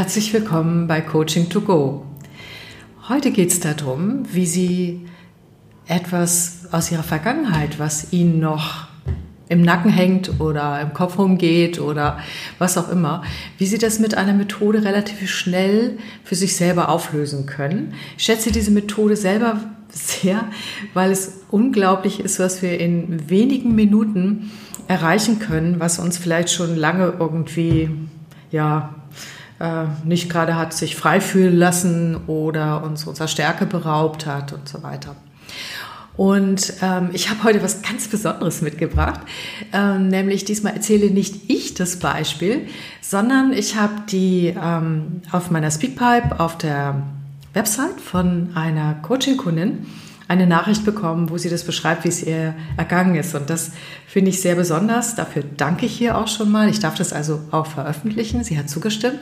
herzlich willkommen bei Coaching to Go. Heute geht es darum, wie Sie etwas aus Ihrer Vergangenheit, was Ihnen noch im Nacken hängt oder im Kopf rumgeht oder was auch immer, wie Sie das mit einer Methode relativ schnell für sich selber auflösen können. Ich schätze diese Methode selber sehr, weil es unglaublich ist, was wir in wenigen Minuten erreichen können, was uns vielleicht schon lange irgendwie ja nicht gerade hat sich frei fühlen lassen oder uns unserer Stärke beraubt hat und so weiter. Und ähm, ich habe heute was ganz Besonderes mitgebracht, ähm, nämlich diesmal erzähle nicht ich das Beispiel, sondern ich habe die ähm, auf meiner Speakpipe auf der Website von einer Coaching-Kundin eine Nachricht bekommen, wo sie das beschreibt, wie es ihr ergangen ist. Und das finde ich sehr besonders. Dafür danke ich hier auch schon mal. Ich darf das also auch veröffentlichen. Sie hat zugestimmt,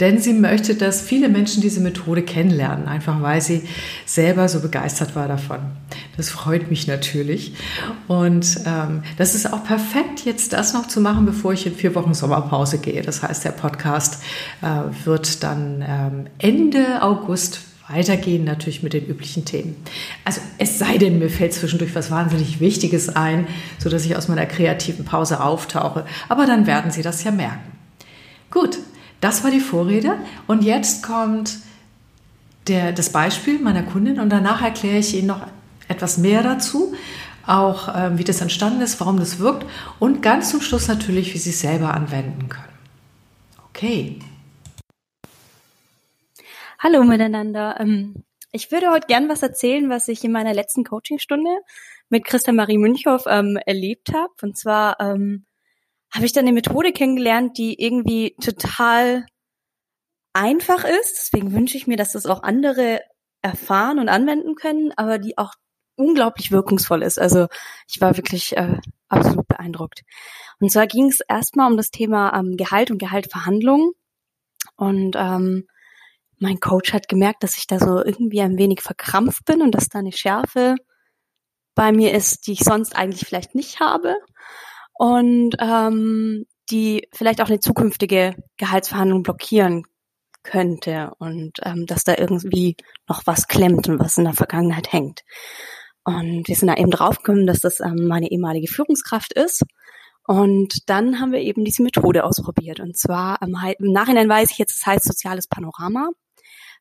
denn sie möchte, dass viele Menschen diese Methode kennenlernen, einfach weil sie selber so begeistert war davon. Das freut mich natürlich. Und ähm, das ist auch perfekt, jetzt das noch zu machen, bevor ich in vier Wochen Sommerpause gehe. Das heißt, der Podcast äh, wird dann ähm, Ende August weitergehen natürlich mit den üblichen Themen. Also es sei denn, mir fällt zwischendurch was wahnsinnig Wichtiges ein, so dass ich aus meiner kreativen Pause auftauche. Aber dann werden Sie das ja merken. Gut, das war die Vorrede und jetzt kommt der, das Beispiel meiner Kundin und danach erkläre ich Ihnen noch etwas mehr dazu, auch äh, wie das entstanden ist, warum das wirkt und ganz zum Schluss natürlich, wie Sie es selber anwenden können. Okay. Hallo miteinander. Ähm, ich würde heute gern was erzählen, was ich in meiner letzten Coachingstunde mit Christa Marie Münchhoff ähm, erlebt habe. Und zwar ähm, habe ich dann eine Methode kennengelernt, die irgendwie total einfach ist. Deswegen wünsche ich mir, dass das auch andere erfahren und anwenden können, aber die auch unglaublich wirkungsvoll ist. Also ich war wirklich äh, absolut beeindruckt. Und zwar ging es erstmal um das Thema ähm, Gehalt und Gehaltverhandlungen. Und ähm, mein Coach hat gemerkt, dass ich da so irgendwie ein wenig verkrampft bin und dass da eine Schärfe bei mir ist, die ich sonst eigentlich vielleicht nicht habe und ähm, die vielleicht auch eine zukünftige Gehaltsverhandlung blockieren könnte und ähm, dass da irgendwie noch was klemmt und was in der Vergangenheit hängt. Und wir sind da eben draufgekommen, dass das ähm, meine ehemalige Führungskraft ist. Und dann haben wir eben diese Methode ausprobiert. Und zwar im Nachhinein weiß ich jetzt, es heißt soziales Panorama.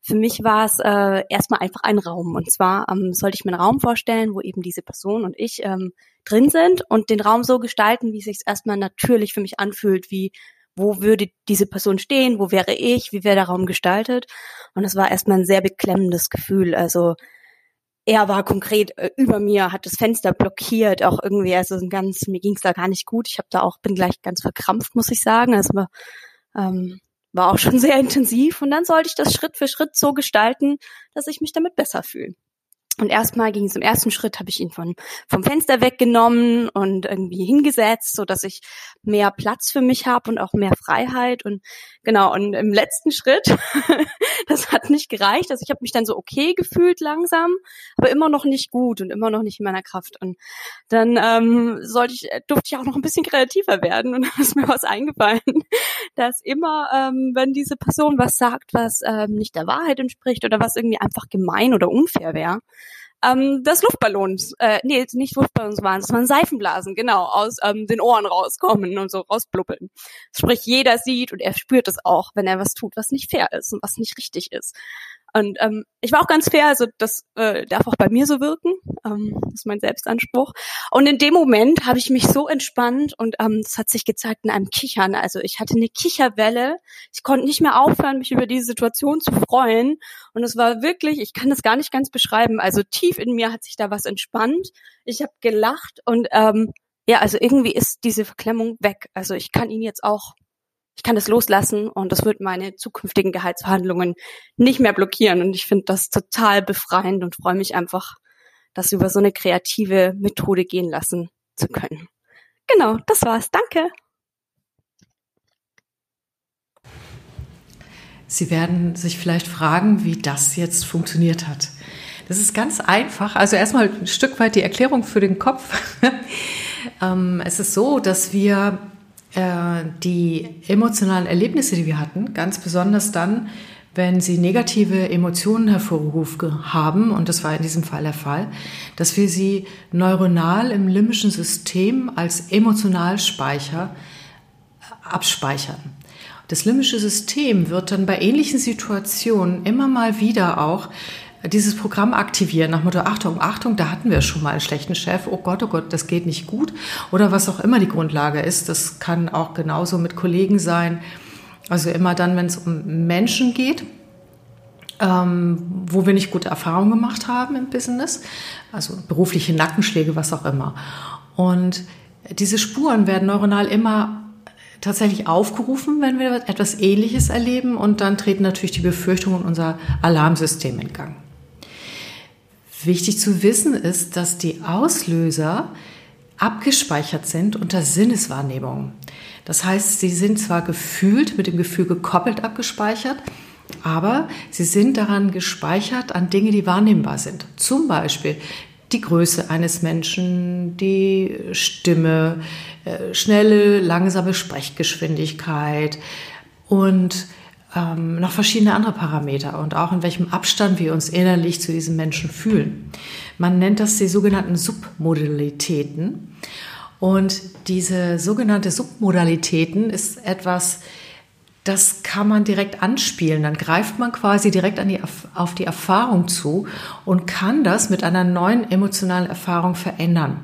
Für mich war es äh, erstmal einfach ein Raum. Und zwar ähm, sollte ich mir einen Raum vorstellen, wo eben diese Person und ich ähm, drin sind und den Raum so gestalten, wie es sich erstmal natürlich für mich anfühlt, wie wo würde diese Person stehen, wo wäre ich, wie wäre der Raum gestaltet. Und es war erstmal ein sehr beklemmendes Gefühl. Also er war konkret äh, über mir, hat das Fenster blockiert, auch irgendwie, also ganz, mir ging es da gar nicht gut. Ich habe da auch, bin gleich ganz verkrampft, muss ich sagen. Also ähm, war auch schon sehr intensiv und dann sollte ich das Schritt für Schritt so gestalten, dass ich mich damit besser fühle. Und erstmal ging es im ersten Schritt, habe ich ihn von, vom Fenster weggenommen und irgendwie hingesetzt, so dass ich mehr Platz für mich habe und auch mehr Freiheit. Und genau, und im letzten Schritt, das hat nicht gereicht. Also ich habe mich dann so okay gefühlt langsam, aber immer noch nicht gut und immer noch nicht in meiner Kraft. Und dann ähm, sollte ich, durfte ich auch noch ein bisschen kreativer werden und dann ist mir was eingefallen, dass immer, ähm, wenn diese Person was sagt, was ähm, nicht der Wahrheit entspricht oder was irgendwie einfach gemein oder unfair wäre, ähm, dass Luftballons, äh, nee, nicht Luftballons waren, es waren Seifenblasen, genau, aus ähm, den Ohren rauskommen und so rausblubbeln. Sprich, jeder sieht und er spürt es auch, wenn er was tut, was nicht fair ist und was nicht richtig ist. Und ähm, ich war auch ganz fair, also das äh, darf auch bei mir so wirken. Ähm, das ist mein Selbstanspruch. Und in dem Moment habe ich mich so entspannt und ähm, das hat sich gezeigt in einem Kichern. Also ich hatte eine Kicherwelle. Ich konnte nicht mehr aufhören, mich über diese Situation zu freuen. Und es war wirklich, ich kann das gar nicht ganz beschreiben. Also tief in mir hat sich da was entspannt. Ich habe gelacht und ähm, ja, also irgendwie ist diese Verklemmung weg. Also ich kann ihn jetzt auch ich kann das loslassen und das wird meine zukünftigen Gehaltsverhandlungen nicht mehr blockieren. Und ich finde das total befreiend und freue mich einfach, das über so eine kreative Methode gehen lassen zu können. Genau, das war's. Danke. Sie werden sich vielleicht fragen, wie das jetzt funktioniert hat. Das ist ganz einfach. Also erstmal ein Stück weit die Erklärung für den Kopf. Ähm, es ist so, dass wir die emotionalen Erlebnisse, die wir hatten, ganz besonders dann, wenn sie negative Emotionen hervorgerufen haben, und das war in diesem Fall der Fall, dass wir sie neuronal im limbischen System als Emotionalspeicher abspeichern. Das limbische System wird dann bei ähnlichen Situationen immer mal wieder auch dieses Programm aktivieren, nach Motto, Achtung, Achtung, da hatten wir schon mal einen schlechten Chef, oh Gott, oh Gott, das geht nicht gut. Oder was auch immer die Grundlage ist, das kann auch genauso mit Kollegen sein. Also immer dann, wenn es um Menschen geht, ähm, wo wir nicht gute Erfahrungen gemacht haben im Business, also berufliche Nackenschläge, was auch immer. Und diese Spuren werden neuronal immer tatsächlich aufgerufen, wenn wir etwas Ähnliches erleben und dann treten natürlich die Befürchtungen unser Alarmsystem in Gang. Wichtig zu wissen ist, dass die Auslöser abgespeichert sind unter Sinneswahrnehmung. Das heißt, sie sind zwar gefühlt, mit dem Gefühl gekoppelt abgespeichert, aber sie sind daran gespeichert an Dinge, die wahrnehmbar sind. Zum Beispiel die Größe eines Menschen, die Stimme, äh, schnelle, langsame Sprechgeschwindigkeit und ähm, noch verschiedene andere Parameter und auch in welchem Abstand wir uns innerlich zu diesem Menschen fühlen. Man nennt das die sogenannten Submodalitäten. Und diese sogenannte Submodalitäten ist etwas, das kann man direkt anspielen. Dann greift man quasi direkt an die, auf die Erfahrung zu und kann das mit einer neuen emotionalen Erfahrung verändern.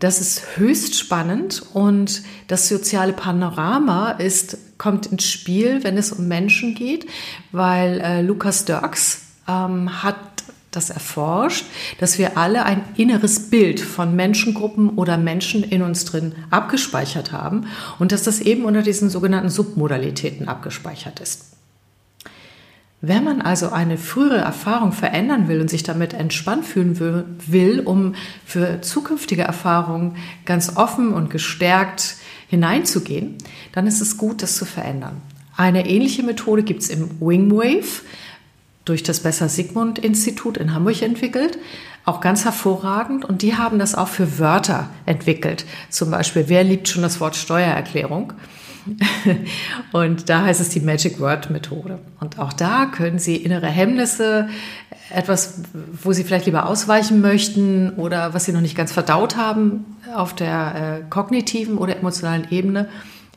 Das ist höchst spannend und das soziale Panorama ist, kommt ins Spiel, wenn es um Menschen geht, weil äh, Lukas Dirks ähm, hat das erforscht, dass wir alle ein inneres Bild von Menschengruppen oder Menschen in uns drin abgespeichert haben und dass das eben unter diesen sogenannten Submodalitäten abgespeichert ist. Wenn man also eine frühere Erfahrung verändern will und sich damit entspannt fühlen will, um für zukünftige Erfahrungen ganz offen und gestärkt hineinzugehen, dann ist es gut, das zu verändern. Eine ähnliche Methode gibt es im Wingwave durch das Besser Sigmund Institut in Hamburg entwickelt. Auch ganz hervorragend. Und die haben das auch für Wörter entwickelt. Zum Beispiel, wer liebt schon das Wort Steuererklärung? und da heißt es die Magic Word Methode. Und auch da können Sie innere Hemmnisse, etwas, wo Sie vielleicht lieber ausweichen möchten oder was Sie noch nicht ganz verdaut haben auf der äh, kognitiven oder emotionalen Ebene,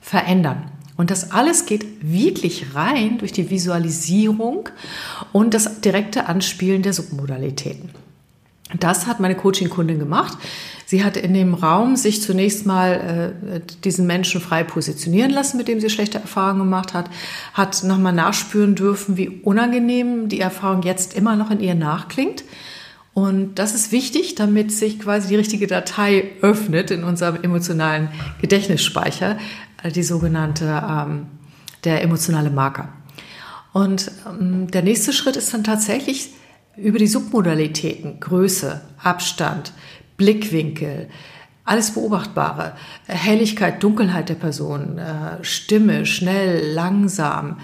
verändern. Und das alles geht wirklich rein durch die Visualisierung und das direkte Anspielen der Submodalitäten. Das hat meine Coaching-Kundin gemacht. Sie hat in dem Raum sich zunächst mal äh, diesen Menschen frei positionieren lassen, mit dem sie schlechte Erfahrungen gemacht hat, hat nochmal nachspüren dürfen, wie unangenehm die Erfahrung jetzt immer noch in ihr nachklingt. Und das ist wichtig, damit sich quasi die richtige Datei öffnet in unserem emotionalen Gedächtnisspeicher, äh, die sogenannte, ähm, der emotionale Marker. Und ähm, der nächste Schritt ist dann tatsächlich über die Submodalitäten, Größe, Abstand, Blickwinkel, alles Beobachtbare, Helligkeit, Dunkelheit der Person, äh, Stimme, schnell, langsam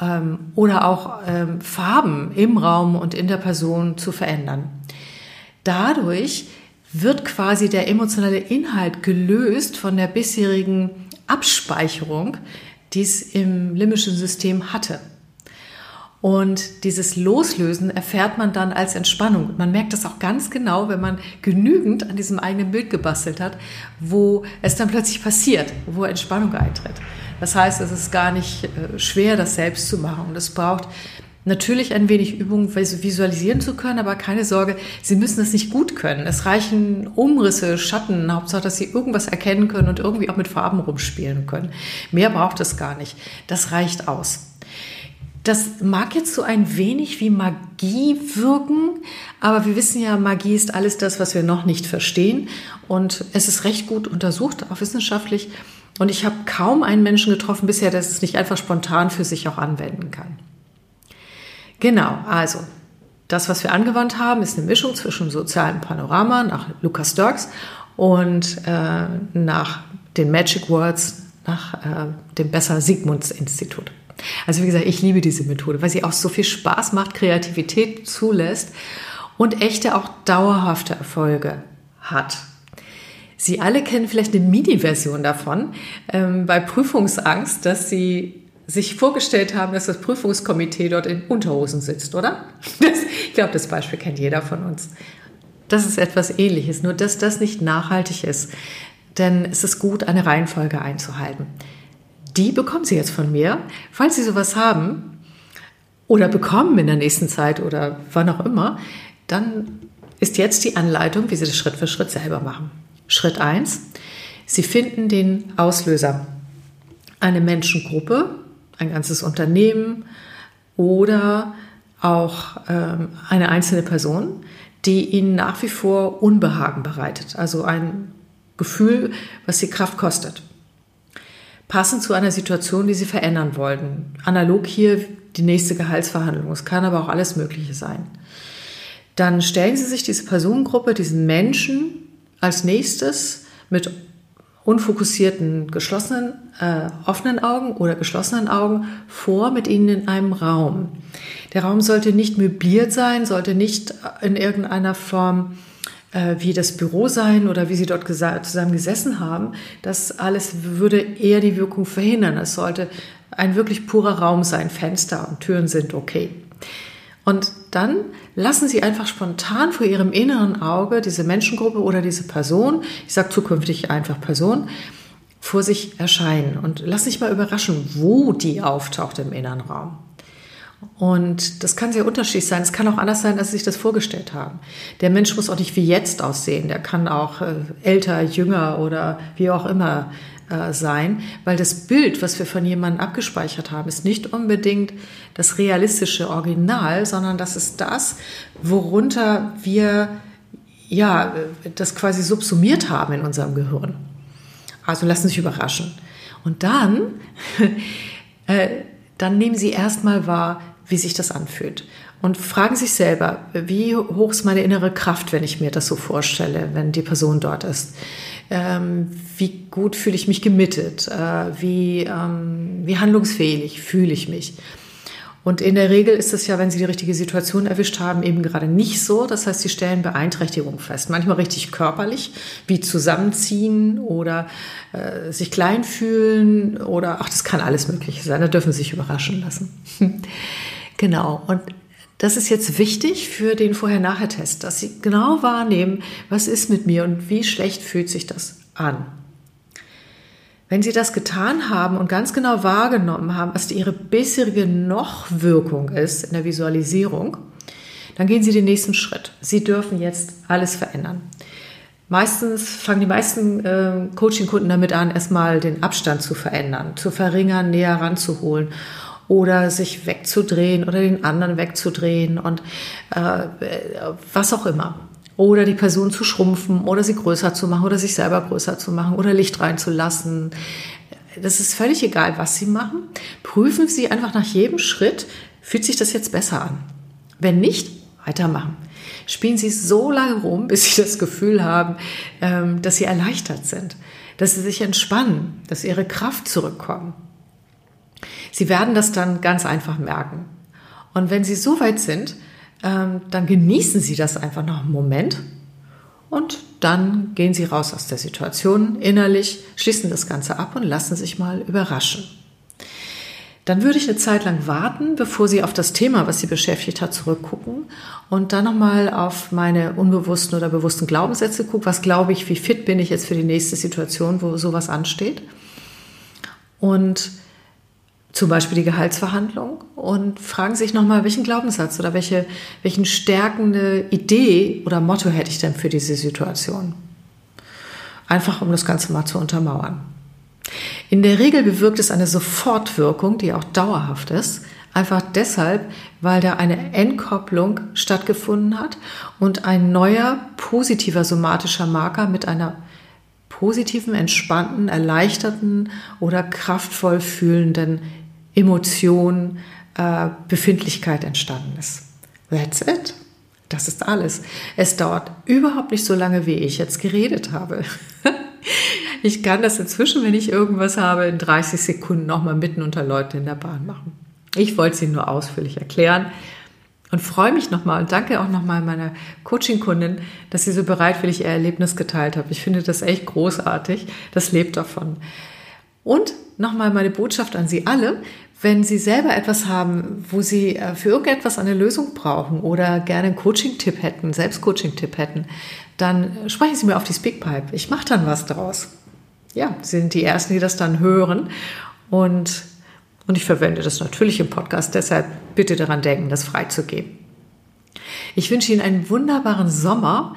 ähm, oder auch ähm, Farben im Raum und in der Person zu verändern. Dadurch wird quasi der emotionale Inhalt gelöst von der bisherigen Abspeicherung, die es im limbischen System hatte. Und dieses Loslösen erfährt man dann als Entspannung. Man merkt das auch ganz genau, wenn man genügend an diesem eigenen Bild gebastelt hat, wo es dann plötzlich passiert, wo Entspannung eintritt. Das heißt, es ist gar nicht äh, schwer, das selbst zu machen. Und es braucht natürlich ein wenig Übung, visualisieren zu können, aber keine Sorge, Sie müssen es nicht gut können. Es reichen Umrisse, Schatten, Hauptsache, dass Sie irgendwas erkennen können und irgendwie auch mit Farben rumspielen können. Mehr braucht es gar nicht. Das reicht aus. Das mag jetzt so ein wenig wie Magie wirken, aber wir wissen ja, Magie ist alles das, was wir noch nicht verstehen. Und es ist recht gut untersucht, auch wissenschaftlich. Und ich habe kaum einen Menschen getroffen bisher, der es nicht einfach spontan für sich auch anwenden kann. Genau, also das, was wir angewandt haben, ist eine Mischung zwischen sozialem Panorama nach Lukas Dirks und äh, nach den Magic Words nach äh, dem Besser Sigmunds Institut. Also wie gesagt, ich liebe diese Methode, weil sie auch so viel Spaß macht, Kreativität zulässt und echte auch dauerhafte Erfolge hat. Sie alle kennen vielleicht eine Mini-Version davon ähm, bei Prüfungsangst, dass Sie sich vorgestellt haben, dass das Prüfungskomitee dort in Unterhosen sitzt, oder? Das, ich glaube, das Beispiel kennt jeder von uns. Das ist etwas Ähnliches, nur dass das nicht nachhaltig ist. Denn es ist gut, eine Reihenfolge einzuhalten. Die bekommen Sie jetzt von mir. Falls Sie sowas haben oder bekommen in der nächsten Zeit oder wann auch immer, dann ist jetzt die Anleitung, wie Sie das Schritt für Schritt selber machen. Schritt 1. Sie finden den Auslöser. Eine Menschengruppe, ein ganzes Unternehmen oder auch ähm, eine einzelne Person, die Ihnen nach wie vor Unbehagen bereitet. Also ein Gefühl, was Sie Kraft kostet. Passend zu einer Situation, die Sie verändern wollten. Analog hier die nächste Gehaltsverhandlung. Es kann aber auch alles Mögliche sein. Dann stellen Sie sich diese Personengruppe, diesen Menschen als nächstes mit unfokussierten, geschlossenen, äh, offenen Augen oder geschlossenen Augen vor mit ihnen in einem Raum. Der Raum sollte nicht möbliert sein, sollte nicht in irgendeiner Form wie das Büro sein oder wie sie dort zusammen gesessen haben. Das alles würde eher die Wirkung verhindern. Es sollte ein wirklich purer Raum sein. Fenster und Türen sind okay. Und dann lassen Sie einfach spontan vor Ihrem inneren Auge diese Menschengruppe oder diese Person, ich sage zukünftig einfach Person, vor sich erscheinen und lassen sich mal überraschen, wo die auftaucht im inneren Raum. Und das kann sehr unterschiedlich sein. Es kann auch anders sein, als Sie sich das vorgestellt haben. Der Mensch muss auch nicht wie jetzt aussehen. Der kann auch äh, älter, jünger oder wie auch immer äh, sein, weil das Bild, was wir von jemandem abgespeichert haben, ist nicht unbedingt das realistische Original, sondern das ist das, worunter wir ja das quasi subsumiert haben in unserem Gehirn. Also lassen Sie sich überraschen. Und dann, äh, dann nehmen Sie erstmal wahr, wie sich das anfühlt. Und fragen sich selber, wie hoch ist meine innere Kraft, wenn ich mir das so vorstelle, wenn die Person dort ist? Ähm, wie gut fühle ich mich gemittet? Äh, wie, ähm, wie handlungsfähig fühle ich mich? Und in der Regel ist es ja, wenn Sie die richtige Situation erwischt haben, eben gerade nicht so. Das heißt, Sie stellen Beeinträchtigung fest. Manchmal richtig körperlich, wie zusammenziehen oder äh, sich klein fühlen oder, ach, das kann alles Mögliche sein. Da dürfen Sie sich überraschen lassen. genau. Und das ist jetzt wichtig für den Vorher-Nachher-Test, dass Sie genau wahrnehmen, was ist mit mir und wie schlecht fühlt sich das an. Wenn Sie das getan haben und ganz genau wahrgenommen haben, was Ihre bisherige Noch-Wirkung ist in der Visualisierung, dann gehen Sie den nächsten Schritt. Sie dürfen jetzt alles verändern. Meistens fangen die meisten äh, Coaching-Kunden damit an, erstmal den Abstand zu verändern, zu verringern, näher ranzuholen oder sich wegzudrehen oder den anderen wegzudrehen und äh, was auch immer. Oder die Person zu schrumpfen oder sie größer zu machen oder sich selber größer zu machen oder Licht reinzulassen. Das ist völlig egal, was Sie machen. Prüfen Sie einfach nach jedem Schritt, fühlt sich das jetzt besser an. Wenn nicht, weitermachen. Spielen Sie so lange rum, bis Sie das Gefühl haben, ähm, dass Sie erleichtert sind, dass Sie sich entspannen, dass Ihre Kraft zurückkommt. Sie werden das dann ganz einfach merken. Und wenn Sie so weit sind, ähm, dann genießen Sie das einfach noch einen Moment und dann gehen Sie raus aus der Situation innerlich, schließen das Ganze ab und lassen sich mal überraschen. Dann würde ich eine Zeit lang warten, bevor Sie auf das Thema, was Sie beschäftigt hat, zurückgucken und dann nochmal auf meine unbewussten oder bewussten Glaubenssätze gucken. Was glaube ich, wie fit bin ich jetzt für die nächste Situation, wo sowas ansteht? Und zum Beispiel die Gehaltsverhandlung und fragen sich nochmal, welchen Glaubenssatz oder welche, welchen stärkende Idee oder Motto hätte ich denn für diese Situation? Einfach um das Ganze mal zu untermauern. In der Regel bewirkt es eine Sofortwirkung, die auch dauerhaft ist, einfach deshalb, weil da eine Entkopplung stattgefunden hat und ein neuer positiver somatischer Marker mit einer positiven, entspannten, erleichterten oder kraftvoll fühlenden Emotion, äh, Befindlichkeit entstanden ist. That's it. Das ist alles. Es dauert überhaupt nicht so lange, wie ich jetzt geredet habe. ich kann das inzwischen, wenn ich irgendwas habe, in 30 Sekunden nochmal mitten unter Leuten in der Bahn machen. Ich wollte Ihnen nur ausführlich erklären. und freue mich nochmal und danke auch nochmal meiner Coaching-Kundin, dass sie so bereitwillig ihr Erlebnis geteilt hat. Ich finde das echt großartig. Das lebt davon. Und nochmal meine Botschaft an Sie alle. Wenn Sie selber etwas haben, wo Sie äh, für irgendetwas eine Lösung brauchen oder gerne einen Coaching-Tipp hätten, Selbstcoaching-Tipp hätten, dann sprechen Sie mir auf die Speakpipe. Ich mache dann was draus. Ja, Sie sind die Ersten, die das dann hören. Und, und ich verwende das natürlich im Podcast, deshalb bitte daran denken, das freizugeben. Ich wünsche Ihnen einen wunderbaren Sommer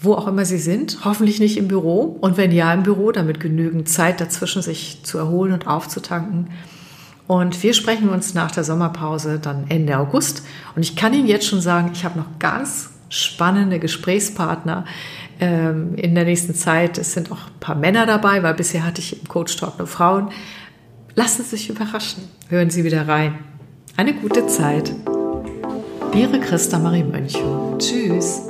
wo auch immer Sie sind, hoffentlich nicht im Büro und wenn ja im Büro, damit genügend Zeit dazwischen, sich zu erholen und aufzutanken. Und wir sprechen uns nach der Sommerpause dann Ende August. Und ich kann Ihnen jetzt schon sagen, ich habe noch ganz spannende Gesprächspartner ähm, in der nächsten Zeit. Es sind auch ein paar Männer dabei, weil bisher hatte ich im Coach Talk nur Frauen. Lassen Sie sich überraschen. Hören Sie wieder rein. Eine gute Zeit. Ihre Christa Marie Mönch. Tschüss.